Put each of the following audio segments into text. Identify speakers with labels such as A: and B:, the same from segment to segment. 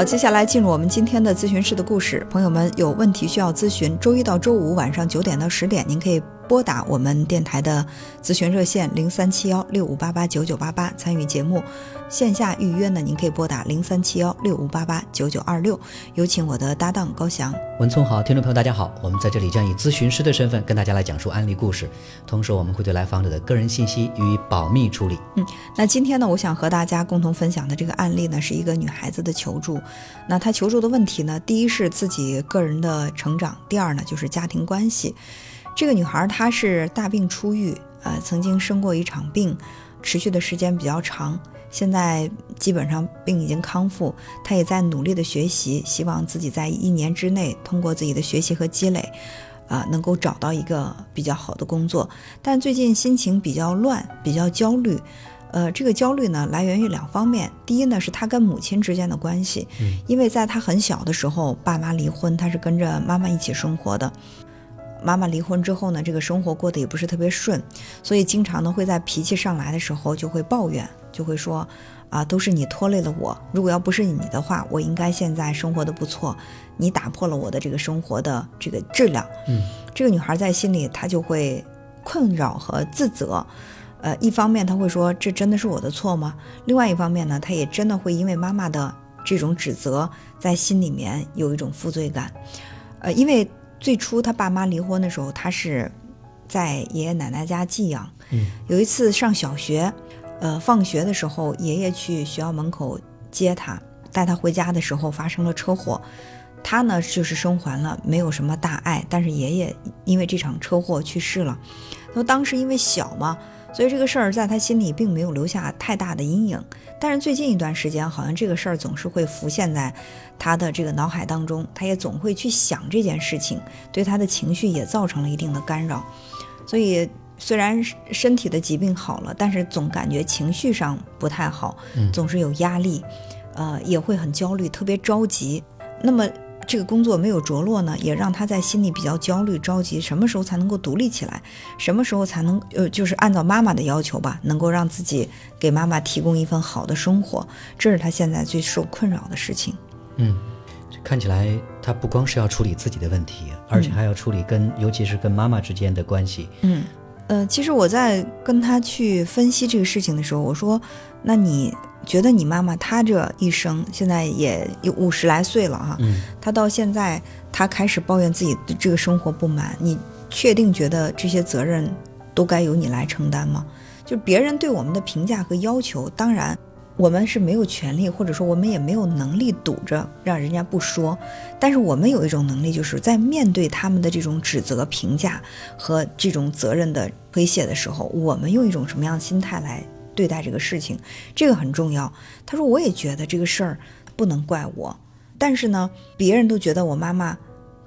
A: 好，接下来进入我们今天的咨询室的故事。朋友们有问题需要咨询，周一到周五晚上九点到十点，您可以拨打我们电台的咨询热线零三七幺六五八八九九八八参与节目。线下预约呢，您可以拨打零三七幺六五八八九九二六。有请我的搭档高翔。
B: 文聪好，听众朋友大家好，我们在这里将以咨询师的身份跟大家来讲述案例故事，同时我们会对来访者的个人信息予以保密处理。
A: 嗯，那今天呢，我想和大家共同分享的这个案例呢，是一个女孩子的求助。那她求助的问题呢，第一是自己个人的成长，第二呢就是家庭关系。这个女孩她是大病初愈，呃，曾经生过一场病，持续的时间比较长。现在基本上病已经康复，她也在努力的学习，希望自己在一年之内通过自己的学习和积累，啊，能够找到一个比较好的工作。但最近心情比较乱，比较焦虑，呃，这个焦虑呢来源于两方面。第一呢是他跟母亲之间的关系，因为在他很小的时候，爸妈离婚，他是跟着妈妈一起生活的。妈妈离婚之后呢，这个生活过得也不是特别顺，所以经常呢会在脾气上来的时候就会抱怨。就会说，啊，都是你拖累了我。如果要不是你的话，我应该现在生活的不错。你打破了我的这个生活的这个质量。
B: 嗯，
A: 这个女孩在心里她就会困扰和自责。呃，一方面她会说，这真的是我的错吗？另外一方面呢，她也真的会因为妈妈的这种指责，在心里面有一种负罪感。呃，因为最初他爸妈离婚的时候，他是在爷爷奶奶家寄养。
B: 嗯，
A: 有一次上小学。呃，放学的时候，爷爷去学校门口接他，带他回家的时候发生了车祸，他呢就是生还了，没有什么大碍，但是爷爷因为这场车祸去世了。那当时因为小嘛，所以这个事儿在他心里并没有留下太大的阴影。但是最近一段时间，好像这个事儿总是会浮现在他的这个脑海当中，他也总会去想这件事情，对他的情绪也造成了一定的干扰，所以。虽然身体的疾病好了，但是总感觉情绪上不太好，总是有压力，呃，也会很焦虑，特别着急。那么这个工作没有着落呢，也让他在心里比较焦虑、着急。什么时候才能够独立起来？什么时候才能呃，就是按照妈妈的要求吧，能够让自己给妈妈提供一份好的生活？这是他现在最受困扰的事情。
B: 嗯，看起来他不光是要处理自己的问题，而且还要处理跟，尤其是跟妈妈之间的关系。
A: 嗯。呃，其实我在跟他去分析这个事情的时候，我说：“那你觉得你妈妈她这一生现在也有五十来岁了哈，她到现在她开始抱怨自己的这个生活不满，你确定觉得这些责任都该由你来承担吗？就别人对我们的评价和要求，当然。”我们是没有权利，或者说我们也没有能力堵着让人家不说，但是我们有一种能力，就是在面对他们的这种指责、评价和这种责任的推卸的时候，我们用一种什么样的心态来对待这个事情，这个很重要。他说：“我也觉得这个事儿不能怪我，但是呢，别人都觉得我妈妈，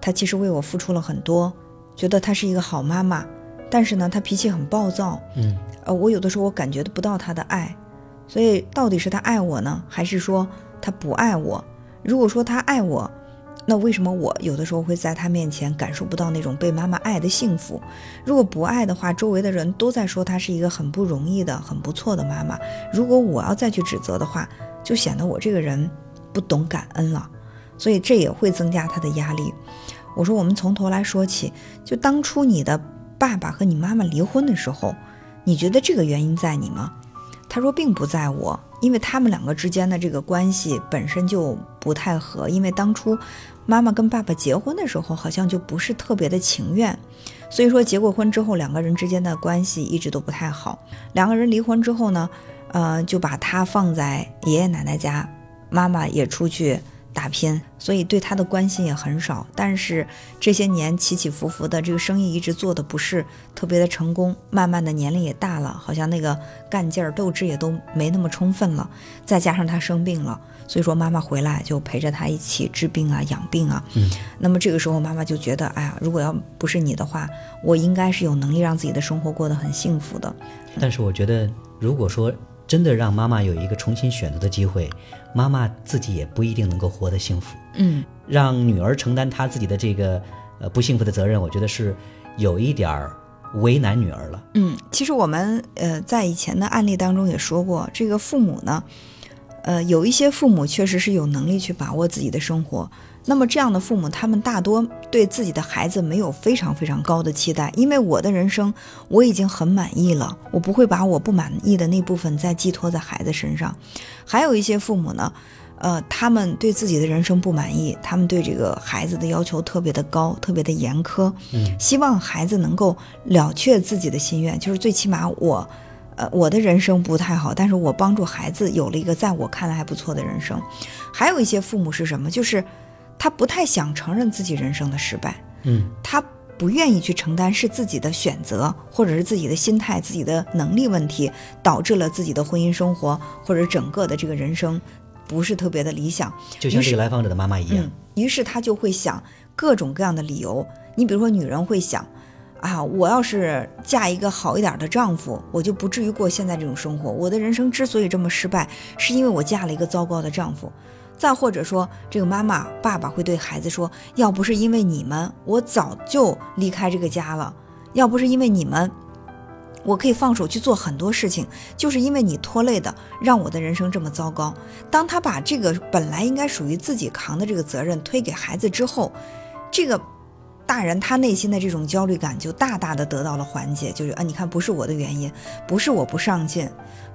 A: 她其实为我付出了很多，觉得她是一个好妈妈，但是呢，她脾气很暴躁，
B: 嗯，
A: 呃，我有的时候我感觉不到她的爱。”所以，到底是他爱我呢，还是说他不爱我？如果说他爱我，那为什么我有的时候会在他面前感受不到那种被妈妈爱的幸福？如果不爱的话，周围的人都在说她是一个很不容易的、很不错的妈妈。如果我要再去指责的话，就显得我这个人不懂感恩了。所以这也会增加他的压力。我说，我们从头来说起，就当初你的爸爸和你妈妈离婚的时候，你觉得这个原因在你吗？他说并不在我，因为他们两个之间的这个关系本身就不太合。因为当初妈妈跟爸爸结婚的时候，好像就不是特别的情愿，所以说结过婚之后，两个人之间的关系一直都不太好。两个人离婚之后呢，呃，就把他放在爷爷奶奶家，妈妈也出去。打拼，所以对他的关心也很少。但是这些年起起伏伏的，这个生意一直做的不是特别的成功。慢慢的年龄也大了，好像那个干劲儿、斗志也都没那么充分了。再加上他生病了，所以说妈妈回来就陪着他一起治病啊、养病啊。
B: 嗯。
A: 那么这个时候妈妈就觉得，哎呀，如果要不是你的话，我应该是有能力让自己的生活过得很幸福的。
B: 但是我觉得，如果说真的让妈妈有一个重新选择的机会。妈妈自己也不一定能够活得幸福，
A: 嗯，
B: 让女儿承担她自己的这个呃不幸福的责任，我觉得是有一点儿为难女儿了。
A: 嗯，其实我们呃在以前的案例当中也说过，这个父母呢，呃，有一些父母确实是有能力去把握自己的生活，那么这样的父母，他们大多对自己的孩子没有非常非常高的期待，因为我的人生我已经很满意了，我不会把我不满意的那部分再寄托在孩子身上。还有一些父母呢，呃，他们对自己的人生不满意，他们对这个孩子的要求特别的高，特别的严苛，
B: 嗯，
A: 希望孩子能够了却自己的心愿，就是最起码我。呃，我的人生不太好，但是我帮助孩子有了一个在我看来还不错的人生。还有一些父母是什么？就是他不太想承认自己人生的失败，
B: 嗯，
A: 他不愿意去承担是自己的选择，或者是自己的心态、自己的能力问题导致了自己的婚姻生活或者整个的这个人生不是特别的理想。
B: 就像这个来访者的妈妈一样
A: 嗯，，于是他就会想各种各样的理由。你比如说，女人会想。啊，我要是嫁一个好一点的丈夫，我就不至于过现在这种生活。我的人生之所以这么失败，是因为我嫁了一个糟糕的丈夫。再或者说，这个妈妈、爸爸会对孩子说：“要不是因为你们，我早就离开这个家了；要不是因为你们，我可以放手去做很多事情。就是因为你拖累的，让我的人生这么糟糕。”当他把这个本来应该属于自己扛的这个责任推给孩子之后，这个。大人他内心的这种焦虑感就大大的得到了缓解，就是啊，你看不是我的原因，不是我不上进，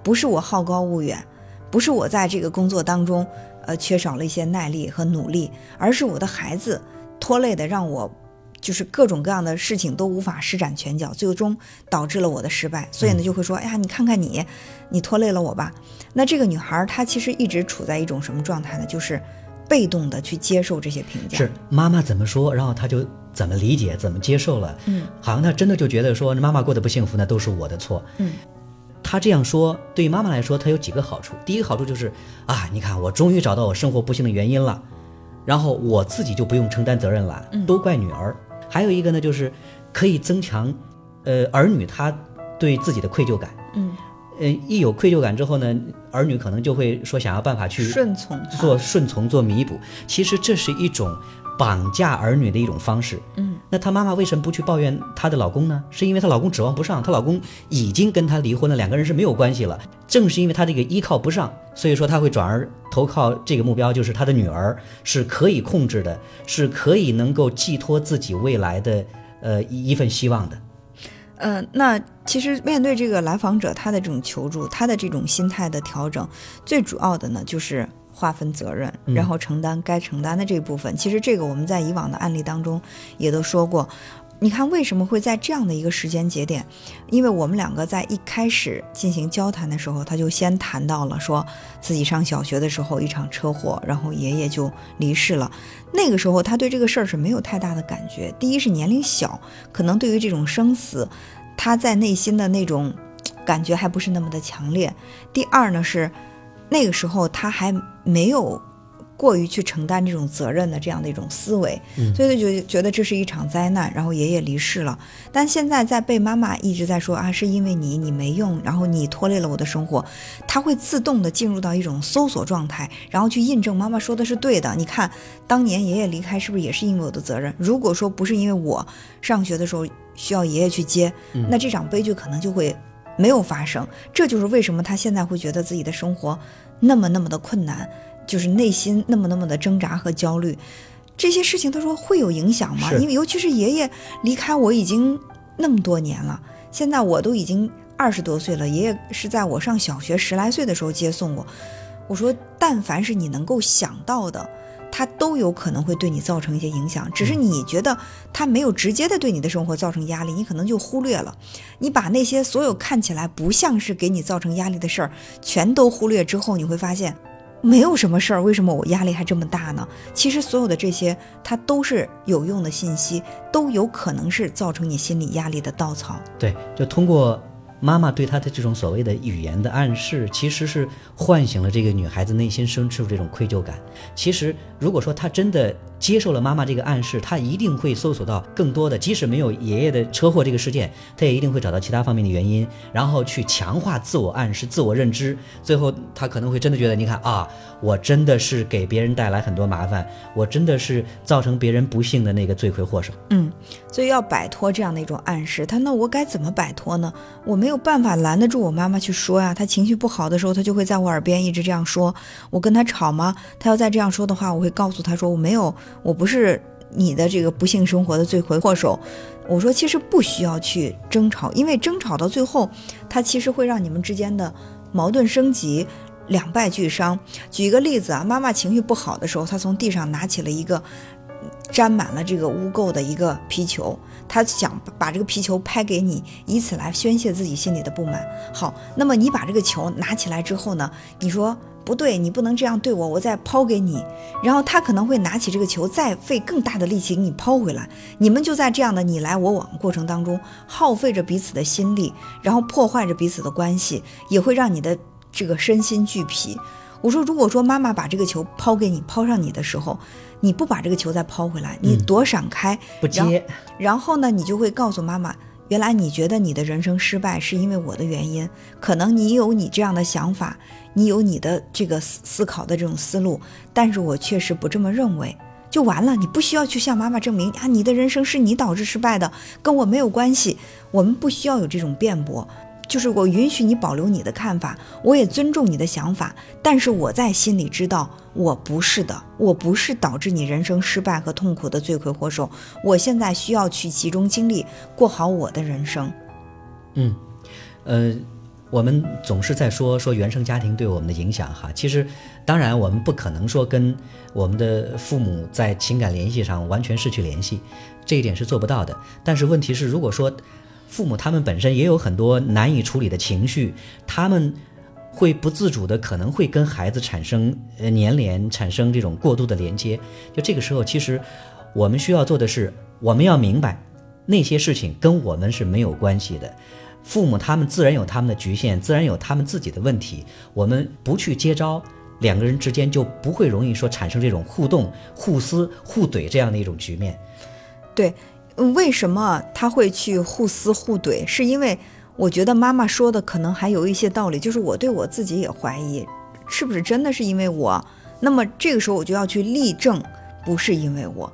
A: 不是我好高骛远，不是我在这个工作当中呃缺少了一些耐力和努力，而是我的孩子拖累的让我就是各种各样的事情都无法施展拳脚，最终导致了我的失败。所以呢，就会说，哎呀，你看看你，你拖累了我吧。那这个女孩她其实一直处在一种什么状态呢？就是被动的去接受这些评价。
B: 是妈妈怎么说，然后她就怎么理解，怎么接受了。
A: 嗯，
B: 好像她真的就觉得说妈妈过得不幸福，那都是我的错。
A: 嗯，
B: 她这样说，对于妈妈来说，他有几个好处。第一个好处就是啊，你看我终于找到我生活不幸的原因了，然后我自己就不用承担责任了，
A: 嗯
B: 都怪女儿。还有一个呢，就是可以增强，呃，儿女他对自己的愧疚感。
A: 嗯，
B: 呃，一有愧疚感之后呢，儿女可能就会说想要办法去
A: 顺从
B: 做顺从、做弥补。其实这是一种绑架儿女的一种方式。
A: 嗯，
B: 那她妈妈为什么不去抱怨她的老公呢？是因为她老公指望不上，她老公已经跟她离婚了，两个人是没有关系了。正是因为她这个依靠不上，所以说她会转而投靠这个目标，就是她的女儿是可以控制的，是可以能够寄托自己未来的呃一一份希望的。
A: 呃，那其实面对这个来访者他的这种求助，他的这种心态的调整，最主要的呢就是划分责任，
B: 嗯
A: 然后承担该承担的这部分。其实这个我们在以往的案例当中也都说过。你看为什么会在这样的一个时间节点？因为我们两个在一开始进行交谈的时候，他就先谈到了说自己上小学的时候一场车祸，然后爷爷就离世了。那个时候他对这个事儿是没有太大的感觉。第一是年龄小，可能对于这种生死，他在内心的那种感觉还不是那么的强烈。第二呢是那个时候他还没有过于去承担这种责任的这样的一种思维，
B: 嗯
A: 所以他就觉得这是一场灾难，然后爷爷离世了。但现在在被妈妈一直在说啊，是因为你你没用，然后你拖累了我的生活，他会自动的进入到一种搜索状态，然后去印证妈妈说的是对的。你看，当年爷爷离开是不是也是因为我的责任？如果说不是因为我上学的时候需要爷爷去接，那这场悲剧可能就会没有发生。这就是为什么他现在会觉得自己的生活那么那么的困难，就是内心那么那么的挣扎和焦虑。这些事情他说会有影响吗？因为尤其是爷爷离开我已经那么多年了，现在我都已经二十多岁了，爷爷是在我上小学十来岁的时候接送我。我说，但凡是你能够想到的，它都有可能会对你造成一些影响，只是你觉得它没有直接的对你的生活造成压力，你可能就忽略了。你把那些所有看起来不像是给你造成压力的事儿，全都忽略之后，你会发现。没有什么事儿，为什么我压力还这么大呢？其实所有的这些，它都是有用的信息，都有可能是造成你心理压力的稻草。
B: 对，就通过妈妈对她的这种所谓的语言的暗示，其实是唤醒了这个女孩子内心深处这种愧疚感。其实，如果说她真的接受了妈妈这个暗示，他一定会搜索到更多的，即使没有爷爷的车祸这个事件，他也一定会找到其他方面的原因，然后去强化自我暗示、自我认知。最后，他可能会真的觉得，你看啊，我真的是给别人带来很多麻烦，我真的是造成别人不幸的那个罪魁祸首。
A: 嗯，所以要摆脱这样的一种暗示，他那我该怎么摆脱呢？我没有办法拦得住我妈妈去说呀。她情绪不好的时候，她就会在我耳边一直这样说。我跟她吵吗？她要再这样说的话，我会告诉她说我没有。我不是你的这个不幸生活的罪魁祸首。我说，其实不需要去争吵，因为争吵到最后，它其实会让你们之间的矛盾升级，两败俱伤。举一个例子啊，妈妈情绪不好的时候，她从地上拿起了一个沾满了这个污垢的一个皮球，她想把这个皮球拍给你，以此来宣泄自己心里的不满。好，那么你把这个球拿起来之后呢？你说。不对，你不能这样对我，我再抛给你，然后他可能会拿起这个球，再费更大的力气给你抛回来。你们就在这样的你来我往过程当中，耗费着彼此的心力，然后破坏着彼此的关系，也会让你的这个身心俱疲。我说，如果说妈妈把这个球抛给你，抛上你的时候，你不把这个球再抛回来，你躲闪开，
B: 不接，
A: 然后呢，你就会告诉妈妈。原来你觉得你的人生失败是因为我的原因，可能你有你这样的想法，你有你的这个思思考的这种思路，但是我确实不这么认为，就完了。你不需要去向妈妈证明啊，你的人生是你导致失败的，跟我没有关系。我们不需要有这种辩驳。就是我允许你保留你的看法，我也尊重你的想法，但是我在心里知道我不是的，我不是导致你人生失败和痛苦的罪魁祸首。我现在需要去集中精力过好我的人生。
B: 嗯，呃，我们总是在说说原生家庭对我们的影响哈，其实当然我们不可能说跟我们的父母在情感联系上完全失去联系，这一点是做不到的。但是问题是，如果说父母他们本身也有很多难以处理的情绪，他们会不自主的可能会跟孩子产生呃粘连，产生这种过度的连接。就这个时候，其实我们需要做的是，我们要明白那些事情跟我们是没有关系的。父母他们自然有他们的局限，自然有他们自己的问题。我们不去接招，两个人之间就不会容易说产生这种互动、互撕、互怼这样的一种局面。
A: 对。为什么他会去互撕互怼？是因为我觉得妈妈说的可能还有一些道理，就是我对我自己也怀疑，是不是真的是因为我？那么这个时候我就要去立证，不是因为我。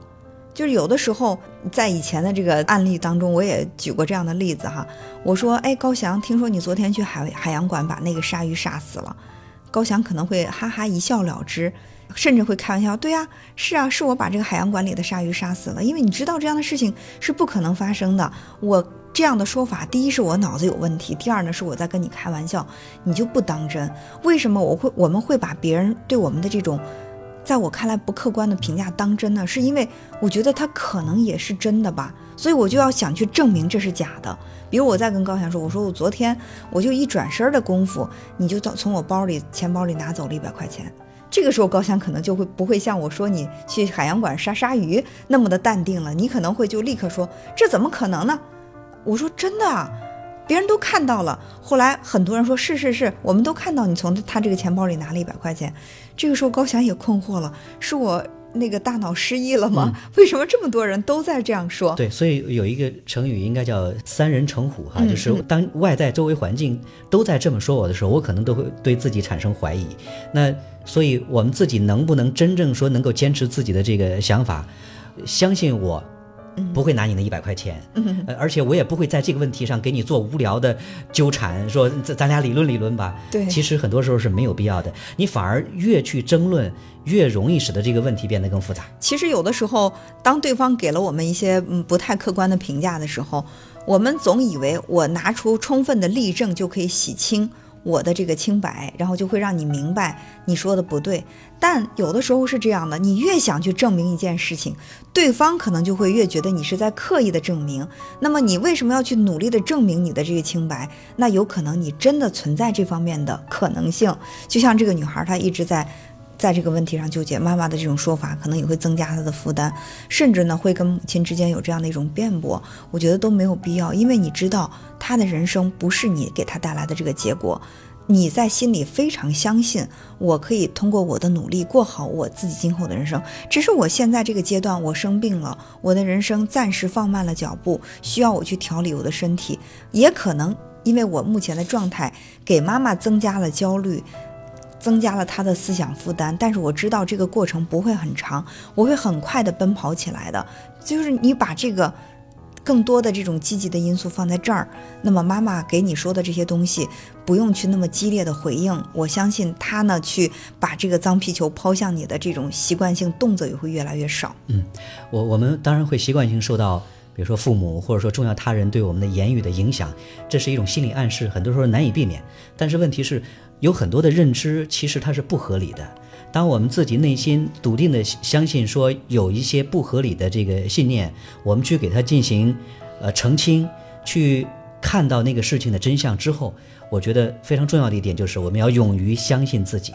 A: 就是有的时候在以前的这个案例当中，我也举过这样的例子哈。我说，哎，高翔，听说你昨天去海海洋馆把那个鲨鱼杀死了，高翔可能会哈哈一笑了之。甚至会开玩笑，对呀，是啊，是我把这个海洋馆里的鲨鱼杀死了，因为你知道这样的事情是不可能发生的。我这样的说法，第一是我脑子有问题，第二呢是我在跟你开玩笑，你就不当真。为什么我会我们会把别人对我们的这种，在我看来不客观的评价当真呢？是因为我觉得他可能也是真的吧，所以我就要想去证明这是假的。比如我在跟高翔说，我说我昨天我就一转身的功夫，你就到从我包里钱包里拿走了一百块钱。这个时候，高翔可能就会不会像我说你去海洋馆杀鲨鱼那么的淡定了，你可能会就立刻说这怎么可能呢？我说真的，别人都看到了。后来很多人说是是是，我们都看到你从他这个钱包里拿了一百块钱。这个时候，高翔也困惑了，是我。那个大脑失忆了吗？为什么这么多人都在这样说？
B: 对，所以有一个成语应该叫“三人成虎”哈，就是当外在周围环境都在这么说我的时候，我可能都会对自己产生怀疑。那所以我们自己能不能真正说能够坚持自己的这个想法，相信我？不会拿你那一百块钱，而且我也不会在这个问题上给你做无聊的纠缠，说咱咱俩理论理论吧。
A: 对，
B: 其实很多时候是没有必要的，你反而越去争论，越容易使得这个问题变得更复杂。
A: 其实有的时候，当对方给了我们一些嗯不太客观的评价的时候，我们总以为我拿出充分的例证就可以洗清。我的这个清白，然后就会让你明白你说的不对。但有的时候是这样的，你越想去证明一件事情，对方可能就会越觉得你是在刻意的证明。那么你为什么要去努力的证明你的这个清白？那有可能你真的存在这方面的可能性。就像这个女孩，她一直在。在这个问题上纠结，妈妈的这种说法可能也会增加她的负担，甚至呢会跟母亲之间有这样的一种辩驳。我觉得都没有必要，因为你知道她的人生不是你给她带来的这个结果，你在心里非常相信，我可以通过我的努力过好我自己今后的人生。只是我现在这个阶段，我生病了，我的人生暂时放慢了脚步，需要我去调理我的身体。也可能因为我目前的状态，给妈妈增加了焦虑，增加了他的思想负担。但是我知道这个过程不会很长，我会很快的奔跑起来的。就是你把这个。更多的这种积极的因素放在这儿，那么妈妈给你说的这些东西，不用去那么激烈的回应。我相信他呢，去把这个脏皮球抛向你的这种习惯性动作也会越来越少。
B: 嗯，我我们当然会习惯性受到，比如说父母或者说重要他人对我们的言语的影响，这是一种心理暗示，很多时候难以避免。但是问题是，有很多的认知其实它是不合理的。当我们自己内心笃定的相信说有一些不合理的这个信念，我们去给它进行，呃澄清，去看到那个事情的真相之后，我觉得非常重要的一点就是我们要勇于相信自己。